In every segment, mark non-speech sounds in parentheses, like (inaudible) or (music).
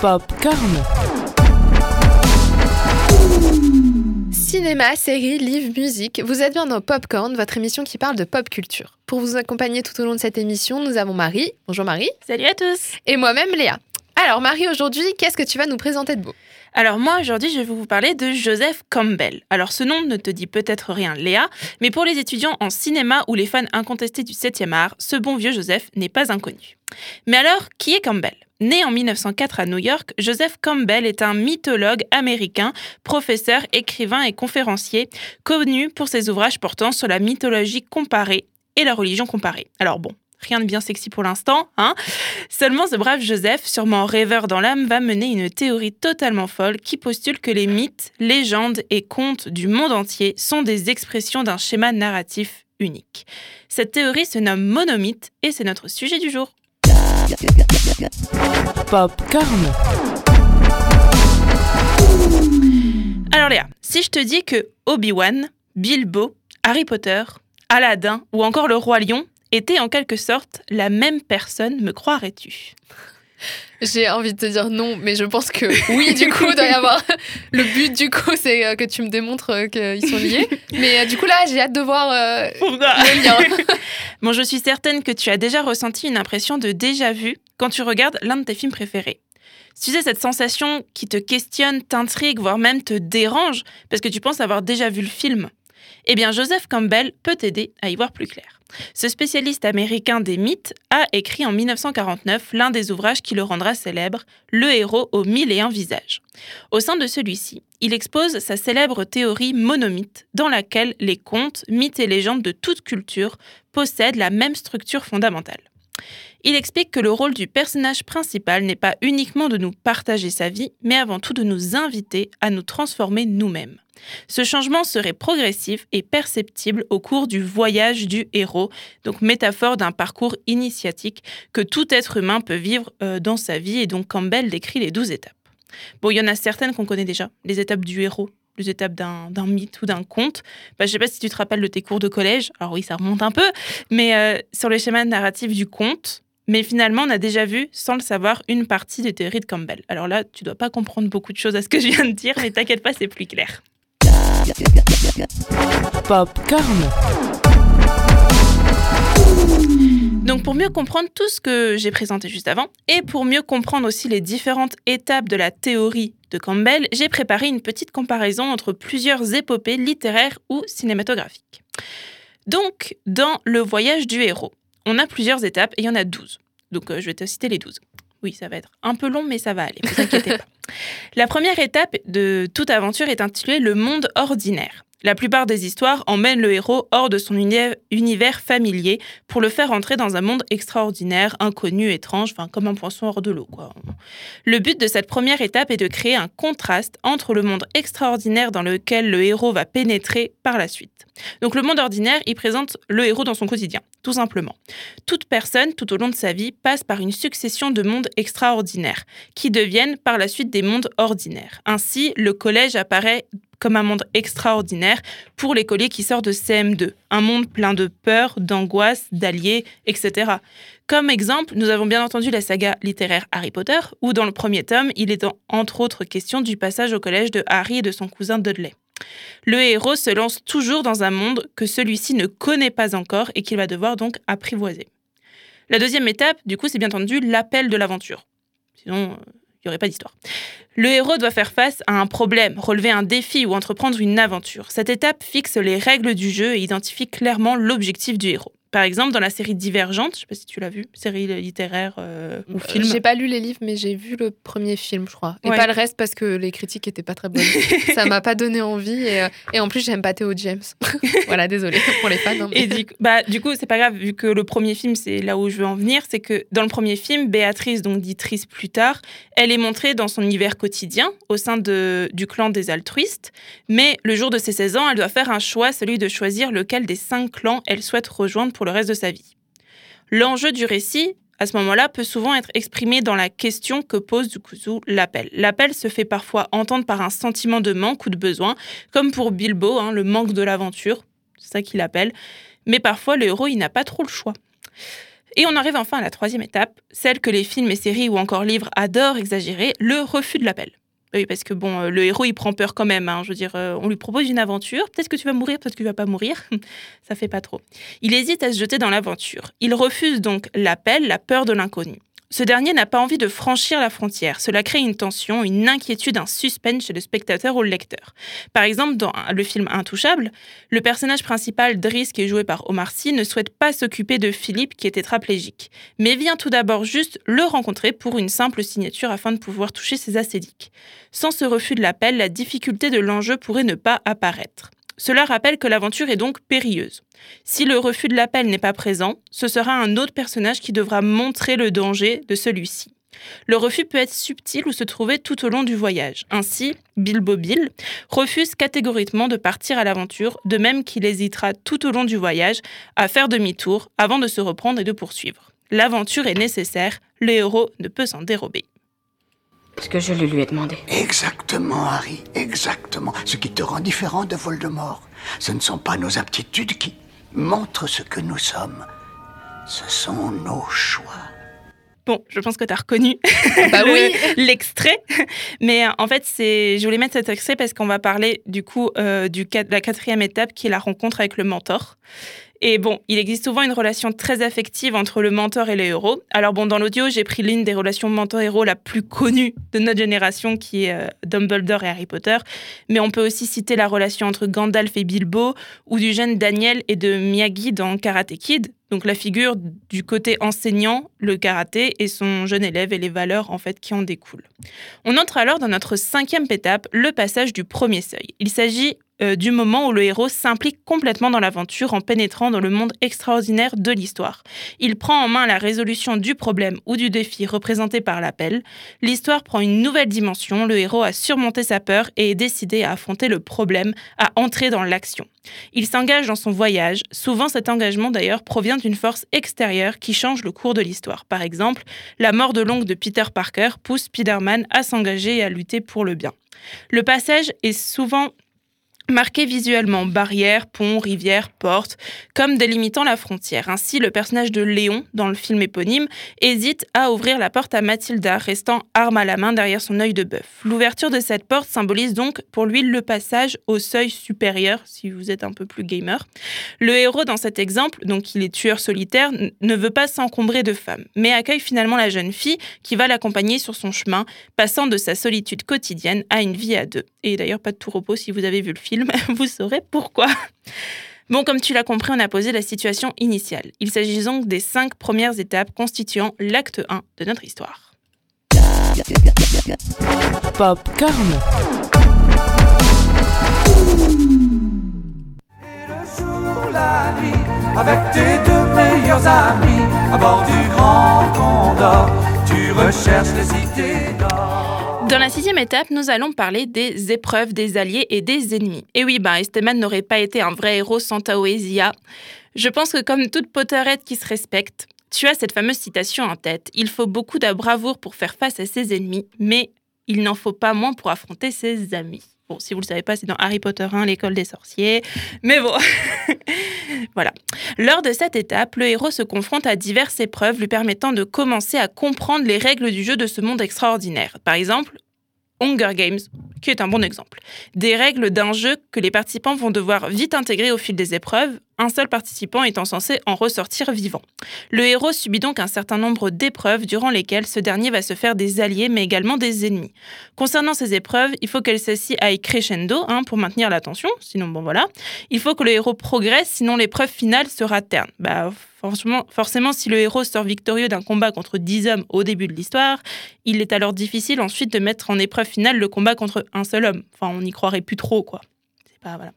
Popcorn. Cinéma, séries, livres, musique, vous êtes bien dans Popcorn, votre émission qui parle de pop culture. Pour vous accompagner tout au long de cette émission, nous avons Marie. Bonjour Marie. Salut à tous. Et moi-même Léa. Alors Marie, aujourd'hui, qu'est-ce que tu vas nous présenter de beau? Alors moi, aujourd'hui, je vais vous parler de Joseph Campbell. Alors ce nom ne te dit peut-être rien, Léa, mais pour les étudiants en cinéma ou les fans incontestés du 7e art, ce bon vieux Joseph n'est pas inconnu. Mais alors, qui est Campbell? Né en 1904 à New York, Joseph Campbell est un mythologue américain, professeur, écrivain et conférencier, connu pour ses ouvrages portant sur la mythologie comparée et la religion comparée. Alors bon, rien de bien sexy pour l'instant, hein Seulement ce brave Joseph, sûrement rêveur dans l'âme, va mener une théorie totalement folle qui postule que les mythes, légendes et contes du monde entier sont des expressions d'un schéma narratif unique. Cette théorie se nomme monomythe et c'est notre sujet du jour. Popcorn. Alors Léa, si je te dis que Obi-Wan, Bilbo, Harry Potter, Aladdin ou encore le roi lion étaient en quelque sorte la même personne, me croirais-tu? J'ai envie de te dire non, mais je pense que (laughs) oui, du coup, il doit y avoir. (laughs) Le but, du coup, c'est euh, que tu me démontres euh, qu'ils sont liés. Mais euh, du coup, là, j'ai hâte de voir euh, le lien. (laughs) Bon, je suis certaine que tu as déjà ressenti une impression de déjà-vu quand tu regardes l'un de tes films préférés. Tu sais, cette sensation qui te questionne, t'intrigue, voire même te dérange, parce que tu penses avoir déjà vu le film. Eh bien, Joseph Campbell peut t'aider à y voir plus clair. Ce spécialiste américain des mythes a écrit en 1949 l'un des ouvrages qui le rendra célèbre, Le héros aux mille et un visages. Au sein de celui-ci, il expose sa célèbre théorie monomythe, dans laquelle les contes, mythes et légendes de toute culture possèdent la même structure fondamentale. Il explique que le rôle du personnage principal n'est pas uniquement de nous partager sa vie, mais avant tout de nous inviter à nous transformer nous-mêmes. Ce changement serait progressif et perceptible au cours du voyage du héros, donc métaphore d'un parcours initiatique que tout être humain peut vivre euh, dans sa vie, et donc Campbell décrit les douze étapes. Bon, il y en a certaines qu'on connaît déjà, les étapes du héros, les étapes d'un mythe ou d'un conte. Bah, je sais pas si tu te rappelles de tes cours de collège, alors oui, ça remonte un peu, mais euh, sur le schéma narratif du conte, mais finalement, on a déjà vu, sans le savoir, une partie des théories de Campbell. Alors là, tu dois pas comprendre beaucoup de choses à ce que je viens de dire, mais t'inquiète pas, c'est plus clair. Popcorn. Donc pour mieux comprendre tout ce que j'ai présenté juste avant, et pour mieux comprendre aussi les différentes étapes de la théorie de Campbell, j'ai préparé une petite comparaison entre plusieurs épopées littéraires ou cinématographiques. Donc, dans Le voyage du héros, on a plusieurs étapes et il y en a 12. Donc euh, je vais te citer les 12. Oui, ça va être un peu long, mais ça va aller, vous inquiétez pas. (laughs) La première étape de toute aventure est intitulée Le monde ordinaire. La plupart des histoires emmènent le héros hors de son uni- univers familier pour le faire entrer dans un monde extraordinaire, inconnu, étrange, enfin comme un poisson hors de l'eau. Le but de cette première étape est de créer un contraste entre le monde extraordinaire dans lequel le héros va pénétrer par la suite. Donc le monde ordinaire, il présente le héros dans son quotidien, tout simplement. Toute personne, tout au long de sa vie, passe par une succession de mondes extraordinaires, qui deviennent par la suite des mondes ordinaires. Ainsi, le collège apparaît comme un monde extraordinaire pour l'écolier qui sort de CM2, un monde plein de peur, d'angoisse, d'alliés, etc. Comme exemple, nous avons bien entendu la saga littéraire Harry Potter, où dans le premier tome, il est en- entre autres question du passage au collège de Harry et de son cousin Dudley. Le héros se lance toujours dans un monde que celui-ci ne connaît pas encore et qu'il va devoir donc apprivoiser. La deuxième étape, du coup, c'est bien entendu l'appel de l'aventure. Sinon, euh, il n'y aurait pas d'histoire. Le héros doit faire face à un problème, relever un défi ou entreprendre une aventure. Cette étape fixe les règles du jeu et identifie clairement l'objectif du héros. Par exemple, dans la série Divergente, je ne sais pas si tu l'as vu, série littéraire euh, ou film. J'ai pas lu les livres, mais j'ai vu le premier film, je crois. Et Ouais. pas le reste parce que les critiques étaient pas très bonnes. (laughs) Ça m'a pas donné envie. Et, euh, et en plus, j'aime pas Théo James. (laughs) voilà, désolé pour les fans. hein, mais- Et du, coup- bah, du coup, c'est pas grave, vu que le premier film, c'est là où je veux en venir, c'est que dans le premier film, Béatrice, donc dit Triss plus tard, elle est montrée dans son univers quotidien, au sein de, du clan des altruistes, mais le jour de ses 16 ans, elle doit faire un choix, celui de choisir lequel des cinq clans elle souhaite rejoindre le reste de sa vie. L'enjeu du récit, à ce moment-là, peut souvent être exprimé dans la question que pose du l'appel. L'appel se fait parfois entendre par un sentiment de manque ou de besoin, comme pour Bilbo, hein, le manque de l'aventure, c'est ça qu'il appelle, mais parfois le héros, il n'a pas trop le choix. Et on arrive enfin à la troisième étape, celle que les films et séries ou encore livres adorent exagérer, le refus de l'appel. Oui, parce que bon, euh, le héros, il prend peur quand même. hein. Je veux dire, euh, on lui propose une aventure. Peut-être que tu vas mourir, peut-être que tu vas pas mourir. (laughs) Ça fait pas trop. Il hésite à se jeter dans l'aventure. Il refuse donc l'appel, la peur de l'inconnu. Ce dernier n'a pas envie de franchir la frontière. Cela crée une tension, une inquiétude, un suspense chez le spectateur ou le lecteur. Par exemple, dans le film Intouchable, le personnage principal, Driss, qui est joué par Omar Sy, ne souhaite pas s'occuper de Philippe, qui est tétraplégique, mais vient tout d'abord juste le rencontrer pour une simple signature afin de pouvoir toucher ses acédiques. Sans ce refus de l'appel, la difficulté de l'enjeu pourrait ne pas apparaître. Cela rappelle que l'aventure est donc périlleuse. Si le refus de l'appel n'est pas présent, ce sera un autre personnage qui devra montrer le danger de celui-ci. Le refus peut être subtil ou se trouver tout au long du voyage. Ainsi, Bilbo Bill refuse catégoriquement de partir à l'aventure, de même qu'il hésitera tout au long du voyage à faire demi-tour avant de se reprendre et de poursuivre. L'aventure est nécessaire, le héros ne peut s'en dérober. Ce que je le lui ai demandé. Exactement, Harry, exactement. Ce qui te rend différent de Voldemort, ce ne sont pas nos aptitudes qui montrent ce que nous sommes. Ce sont nos choix. Bon, je pense que tu as reconnu (laughs) Bah le- oui. l'extrait. Mais euh, en fait, c'est, je voulais mettre cet extrait parce qu'on va parler du coup euh, du de la quatrième étape qui est la rencontre avec le mentor. Et bon, il existe souvent une relation très affective entre le mentor et le héros. Alors bon, dans l'audio, j'ai pris l'une des relations mentor-héros la plus connue de notre génération, qui est euh, Dumbledore et Harry Potter. Mais on peut aussi citer la relation entre Gandalf et Bilbo, ou du jeune Daniel et de Miyagi dans Karate Kid. Donc la figure du côté enseignant, le karaté, et son jeune élève et les valeurs en fait qui en découlent. On entre alors dans notre cinquième étape, le passage du premier seuil. Il s'agit euh, du moment où le héros s'implique complètement dans l'aventure en pénétrant dans le monde extraordinaire de l'histoire. Il prend en main la résolution du problème ou du défi représenté par l'appel. L'histoire prend une nouvelle dimension, le héros a surmonté sa peur et est décidé à affronter le problème, à entrer dans l'action. Il s'engage dans son voyage. Souvent, cet engagement d'ailleurs provient d'une force extérieure qui change le cours de l'histoire. Par exemple, la mort de l'oncle de Peter Parker pousse Spider-Man à s'engager et à lutter pour le bien. Le passage est souvent marqué visuellement barrières, ponts, rivières, portes, comme délimitant la frontière. Ainsi, le personnage de Léon, dans le film éponyme, hésite à ouvrir la porte à Mathilda, restant arme à la main derrière son œil de bœuf. L'ouverture de cette porte symbolise donc pour lui le passage au seuil supérieur, si vous êtes un peu plus gamer. Le héros dans cet exemple, donc il est tueur solitaire, ne veut pas s'encombrer de femmes, mais accueille finalement la jeune fille qui va l'accompagner sur son chemin, passant de sa solitude quotidienne à une vie à deux. Et d'ailleurs, pas de tout repos si vous avez vu le film, (laughs) vous saurez pourquoi. Bon, comme tu l'as compris, on a posé la situation initiale. Il s'agit donc des cinq premières étapes constituant l'acte 1 de notre histoire. Popcorn. le jour, la nuit, avec tes deux meilleurs amis, à bord du Grand Condor, tu recherches les idées d'or. Dans la sixième étape, nous allons parler des épreuves des alliés et des ennemis. Et oui, ben, Esteban n'aurait pas été un vrai héros sans Taoesia. Je pense que comme toute Potterhead qui se respecte, tu as cette fameuse citation en tête. Il faut beaucoup de bravoure pour faire face à ses ennemis, mais il n'en faut pas moins pour affronter ses amis. Bon, si vous ne le savez pas, c'est dans Harry Potter 1, l'école des sorciers. Mais bon, (laughs) voilà. Lors de cette étape, le héros se confronte à diverses épreuves lui permettant de commencer à comprendre les règles du jeu de ce monde extraordinaire. Par exemple, Hunger Games, qui est un bon exemple. Des règles d'un jeu que les participants vont devoir vite intégrer au fil des épreuves, un seul participant étant censé en ressortir vivant. Le héros subit donc un certain nombre d'épreuves durant lesquelles ce dernier va se faire des alliés mais également des ennemis. Concernant ces épreuves, il faut que celles-ci aillent crescendo hein, pour maintenir l'attention, sinon bon voilà. Il faut que le héros progresse, sinon l'épreuve finale sera terne. Bah, forcément, forcément, si le héros sort victorieux d'un combat contre 10 hommes au début de l'histoire, il est alors difficile ensuite de mettre en épreuve finale le combat contre un seul homme. Enfin, on n'y croirait plus trop, quoi. Voilà.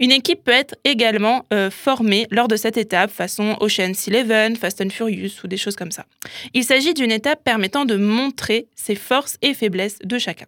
Une équipe peut être également euh, formée lors de cette étape, façon Ocean's Eleven, Fast and Furious ou des choses comme ça. Il s'agit d'une étape permettant de montrer ses forces et faiblesses de chacun.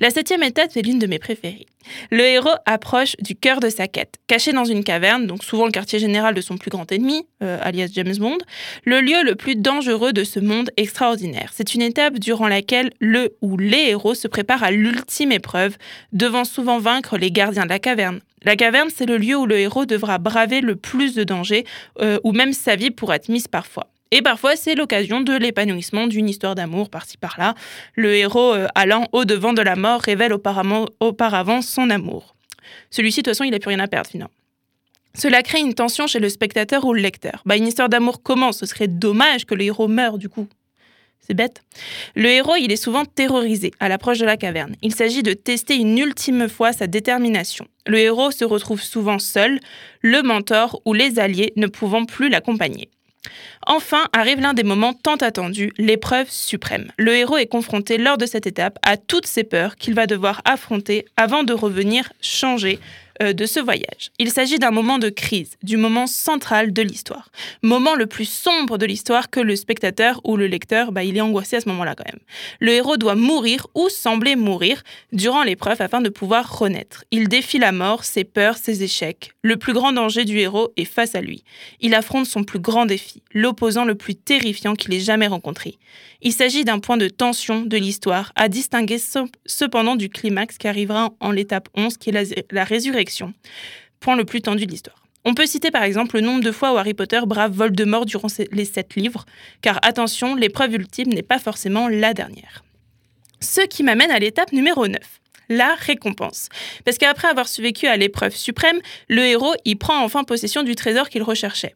La septième étape est l'une de mes préférées. Le héros approche du cœur de sa quête, caché dans une caverne, donc souvent le quartier général de son plus grand ennemi, euh, alias James Bond, le lieu le plus dangereux de ce monde extraordinaire. C'est une étape durant laquelle le ou les héros se préparent à l'ultime épreuve, devant souvent vaincre les gardiens de la caverne. La caverne, c'est le lieu où le héros devra braver le plus de dangers, euh, ou même sa vie pour être mise parfois. Et parfois, c'est l'occasion de l'épanouissement d'une histoire d'amour par-ci par-là. Le héros euh, allant au-devant de la mort révèle auparavant, son amour. Celui-ci, de toute façon, il n'a plus rien à perdre finalement. Cela crée une tension chez le spectateur ou le lecteur. Bah, une histoire d'amour commence, ce serait dommage que le héros meure du coup. C'est bête. Le héros, il est souvent terrorisé à l'approche de la caverne. Il s'agit de tester une ultime fois sa détermination. Le héros se retrouve souvent seul, le mentor ou les alliés ne pouvant plus l'accompagner. Enfin arrive l'un des moments tant attendus, l'épreuve suprême. Le héros est confronté lors de cette étape à toutes ces peurs qu'il va devoir affronter avant de revenir changer de ce voyage. Il s'agit d'un moment de crise, du moment central de l'histoire. Moment le plus sombre de l'histoire que le spectateur ou le lecteur, bah, il est angoissé à ce moment-là quand même. Le héros doit mourir ou sembler mourir durant l'épreuve afin de pouvoir renaître. Il défie la mort, ses peurs, ses échecs. Le plus grand danger du héros est face à lui. Il affronte son plus grand défi, l'opposant le plus terrifiant qu'il ait jamais rencontré. Il s'agit d'un point de tension de l'histoire à distinguer cependant du climax qui arrivera en l'étape 11 qui est la, la résurrection, point le plus tendu de l'histoire. On peut citer par exemple le nombre de fois où Harry Potter brave Voldemort durant les sept livres, car attention, l'épreuve ultime n'est pas forcément la dernière. Ce qui m'amène à l'étape numéro 9 la récompense. Parce qu'après avoir survécu à l'épreuve suprême, le héros y prend enfin possession du trésor qu'il recherchait.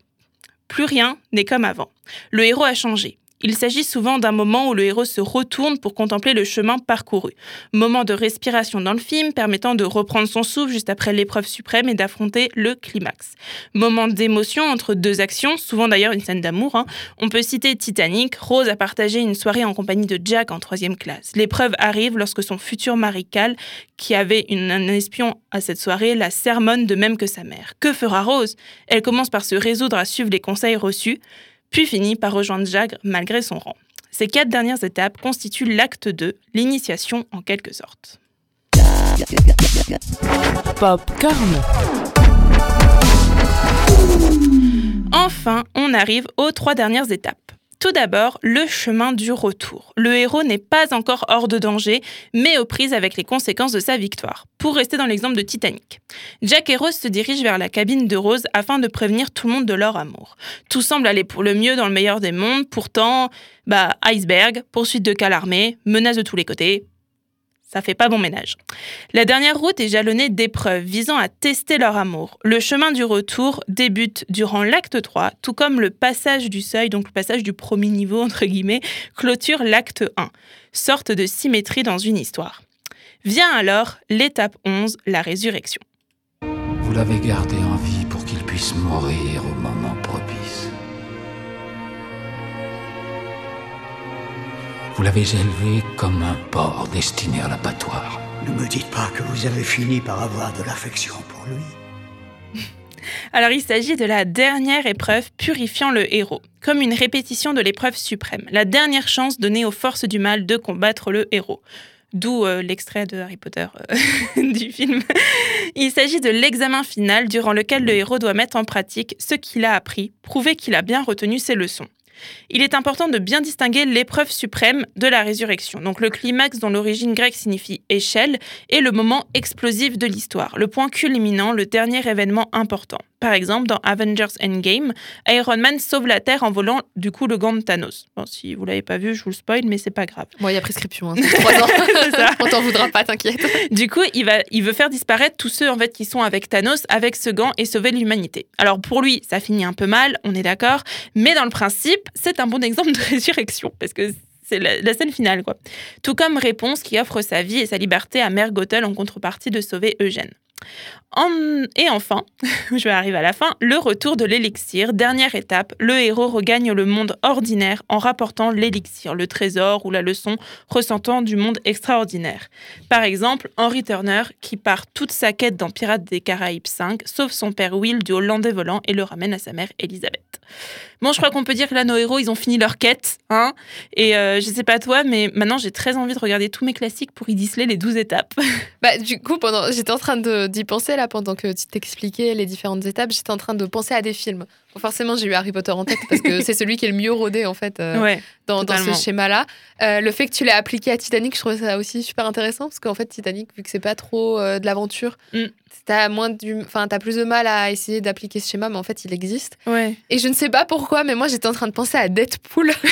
Plus rien n'est comme avant. Le héros a changé. Il s'agit souvent d'un moment où le héros se retourne pour contempler le chemin parcouru. Moment de respiration dans le film permettant de reprendre son souffle juste après l'épreuve suprême et d'affronter le climax. Moment d'émotion entre deux actions, souvent d'ailleurs une scène d'amour. hein. On peut citer Titanic, Rose a partagé une soirée en compagnie de Jack en troisième classe. L'épreuve arrive lorsque son futur mari Cal, qui avait un espion à cette soirée, la sermonne de même que sa mère. Que fera Rose? Elle commence par se résoudre à suivre les conseils reçus puis finit par rejoindre Jagre malgré son rang. Ces quatre dernières étapes constituent l'acte 2, l'initiation en quelque sorte. Popcorn. Enfin, on arrive aux trois dernières étapes. Tout d'abord, le chemin du retour. Le héros n'est pas encore hors de danger, mais aux prises avec les conséquences de sa victoire. Pour rester dans l'exemple de Titanic. Jack et Rose se dirigent vers la cabine de Rose afin de prévenir tout le monde de leur amour. Tout semble aller pour le mieux dans le meilleur des mondes, pourtant, bah, iceberg, poursuite de cal armé, menace de tous les côtés. Ça fait pas bon ménage. La dernière route est jalonnée d'épreuves visant à tester leur amour. Le chemin du retour débute durant l'acte 3, tout comme le passage du seuil, donc le passage du premier niveau, entre guillemets, clôture l'acte 1. Sorte de symétrie dans une histoire. Vient alors l'étape 11, la résurrection. Vous l'avez gardé en vie pour qu'il puisse mourir au moment propice. Vous l'avez élevé comme un porc destiné à l'abattoir. Ne me dites pas que vous avez fini par avoir de l'affection pour lui. (laughs) Alors il s'agit de la dernière épreuve purifiant le héros, comme une répétition de l'épreuve suprême, la dernière chance donnée aux forces du mal de combattre le héros. D'où euh, l'extrait de Harry Potter euh, (laughs) du film. Il s'agit de l'examen final durant lequel le héros doit mettre en pratique ce qu'il a appris, prouver qu'il a bien retenu ses leçons. Il est important de bien distinguer l'épreuve suprême de la résurrection, donc le climax dont l'origine grecque signifie échelle, et le moment explosif de l'histoire, le point culminant, le dernier événement important. Par exemple, dans Avengers Endgame, Iron Man sauve la Terre en volant du coup le gant de Thanos. Bon, si vous l'avez pas vu, je vous le spoil, mais c'est pas grave. Bon, il y a prescription, hein, (laughs) trois ans. (laughs) On t'en voudra pas, t'inquiète. Du coup, il, va, il veut faire disparaître tous ceux en fait qui sont avec Thanos, avec ce gant et sauver l'humanité. Alors pour lui, ça finit un peu mal, on est d'accord, mais dans le principe, c'est un bon exemple de (laughs) résurrection parce que c'est la, la scène finale quoi. Tout comme Réponse qui offre sa vie et sa liberté à Mère Gothel en contrepartie de sauver Eugène. Et enfin, (laughs) je vais arriver à la fin, le retour de l'élixir. Dernière étape, le héros regagne le monde ordinaire en rapportant l'élixir, le trésor ou la leçon ressentant du monde extraordinaire. Par exemple, Henry Turner, qui part toute sa quête dans Pirates des Caraïbes 5, sauve son père Will du Hollandais volant et le ramène à sa mère Elisabeth. Bon, je crois qu'on peut dire que là, nos héros, ils ont fini leur quête. Hein et euh, je sais pas toi, mais maintenant, j'ai très envie de regarder tous mes classiques pour y disceler les 12 étapes. (laughs) Bah, du coup, pendant, j'étais en train d'y penser là pendant que tu t'expliquais les différentes étapes. J'étais en train de penser à des films. Forcément, j'ai eu Harry Potter en tête parce que (laughs) c'est celui qui est le mieux rodé en fait euh, Ouais. dans, ce schéma-là. Euh, le fait que tu l'aies appliqué à Titanic, je trouvais ça aussi super intéressant parce qu'en fait, Titanic, vu que c'est pas trop euh, de l'aventure, Mm. t'as moins du, enfin, t'as plus de mal à essayer d'appliquer ce schéma, mais en fait, il existe. Ouais. Et je ne sais pas pourquoi, mais moi j'étais en train de penser à Deadpool. (laughs)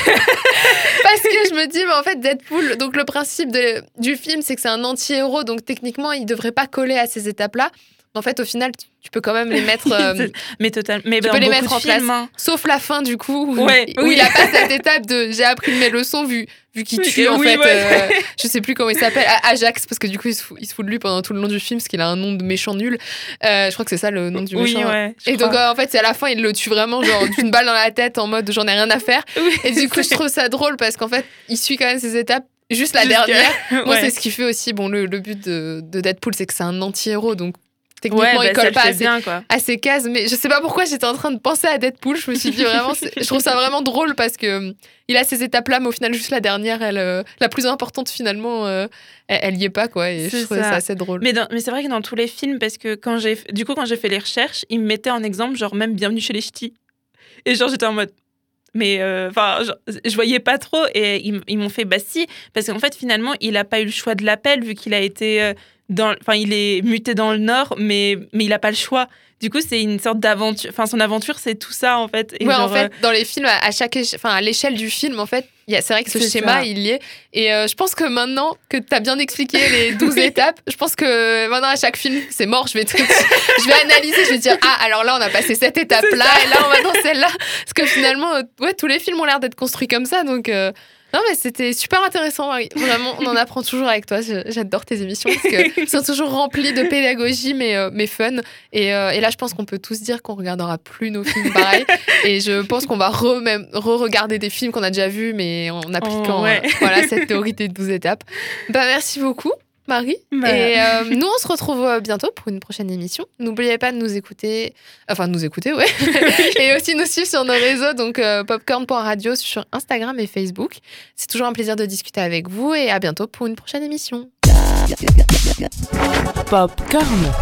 Parce que je me dis, mais en fait, Deadpool, donc le principe de- du film, c'est que c'est un anti-héros, donc techniquement, il devrait pas coller à ces étapes-là. En fait, au final, tu, peux quand même les mettre. euh, (laughs) mais total. Mais tu peux les mettre en place. films, hein. sauf la fin, du coup, où, Ouais, où oui. il a pas cette étape de j'ai appris mes leçons, vu, vu qu'il Oui, tue, en oui, fait. ouais. euh, je sais plus comment il s'appelle, Ajax, parce que du coup, il se, fout, il se fout de lui pendant tout le long du film, parce qu'il a un nom de méchant nul. Euh, je crois que c'est ça le nom du méchant. ouais. Et donc, crois. euh, en fait, c'est à la fin, il le tue vraiment, genre, (laughs) d'une balle dans la tête, en mode j'en ai rien à faire. Et du coup, je trouve ça drôle parce qu'en fait, il suit quand même ses étapes. Juste la dernière. (laughs) Moi, Ouais. c'est ce qui fait aussi. Bon, le, le but de, de Deadpool, c'est que c'est un anti-héros. Donc, techniquement, Ouais, bah, il colle le pas ses, bien, quoi. à ses cases. Mais je sais pas pourquoi j'étais en train de penser à Deadpool. Je me suis dit vraiment. Je trouve ça vraiment drôle parce que hum, il a ces étapes-là, mais au final, juste la dernière, elle, euh, la plus importante, finalement, euh, elle, elle y est pas, quoi. Et je trouvais ça. ça. assez drôle. Mais, dans- mais c'est vrai que dans tous les films, parce que quand j'ai, du coup, quand j'ai fait les recherches, ils me mettaient en exemple, genre même Bienvenue chez les Ch'tis. Et genre, j'étais en mode. Mais euh, enfin, genre, je voyais pas trop et ils, ils m'ont fait bah si parce qu'en fait finalement il a pas eu le choix de l'appel vu qu'il a été euh, enfin il est muté dans le nord mais mais il a pas le choix. Du coup c'est une sorte d'aventure, enfin son aventure c'est tout ça en fait. Et ouais, en genre, fait, dans les films, à chaque, enfin, à l'échelle du film, en fait, c'est vrai que ce schéma, ça. il y est. Et euh, je pense que maintenant que tu as bien expliqué les (laughs) 12 étapes, je pense que maintenant, à chaque film, c'est mort. Je vais, je vais analyser, je vais dire, ah, alors là, on a passé cette étape-là, et là, on va dans celle-là. Parce que finalement, euh, ouais, tous les films ont l'air d'être construits comme ça. Donc, euh, non, mais c'était super intéressant, Marie. Vraiment, on en apprend toujours avec toi. J'adore tes émissions parce qu'elles (laughs) sont toujours remplies de pédagogie, mais, euh, mais fun. Et, euh, et là, je pense qu'on peut tous dire qu'on regardera plus nos films pareil. (laughs) et je pense qu'on va re- re-regarder des films qu'on a déjà vus, mais en appliquant Oh, ouais. euh, voilà, cette théorie des 12 étapes. Bah, merci beaucoup. Marie. Bah. Et euh, nous, on se retrouve euh, bientôt pour une prochaine émission. N'oubliez pas de nous écouter, enfin, de nous écouter, ouais. (laughs) et aussi nous suivre sur nos réseaux, donc euh, popcorn.radio sur Instagram et Facebook. C'est toujours un plaisir de discuter avec vous et à bientôt pour une prochaine émission. Popcorn.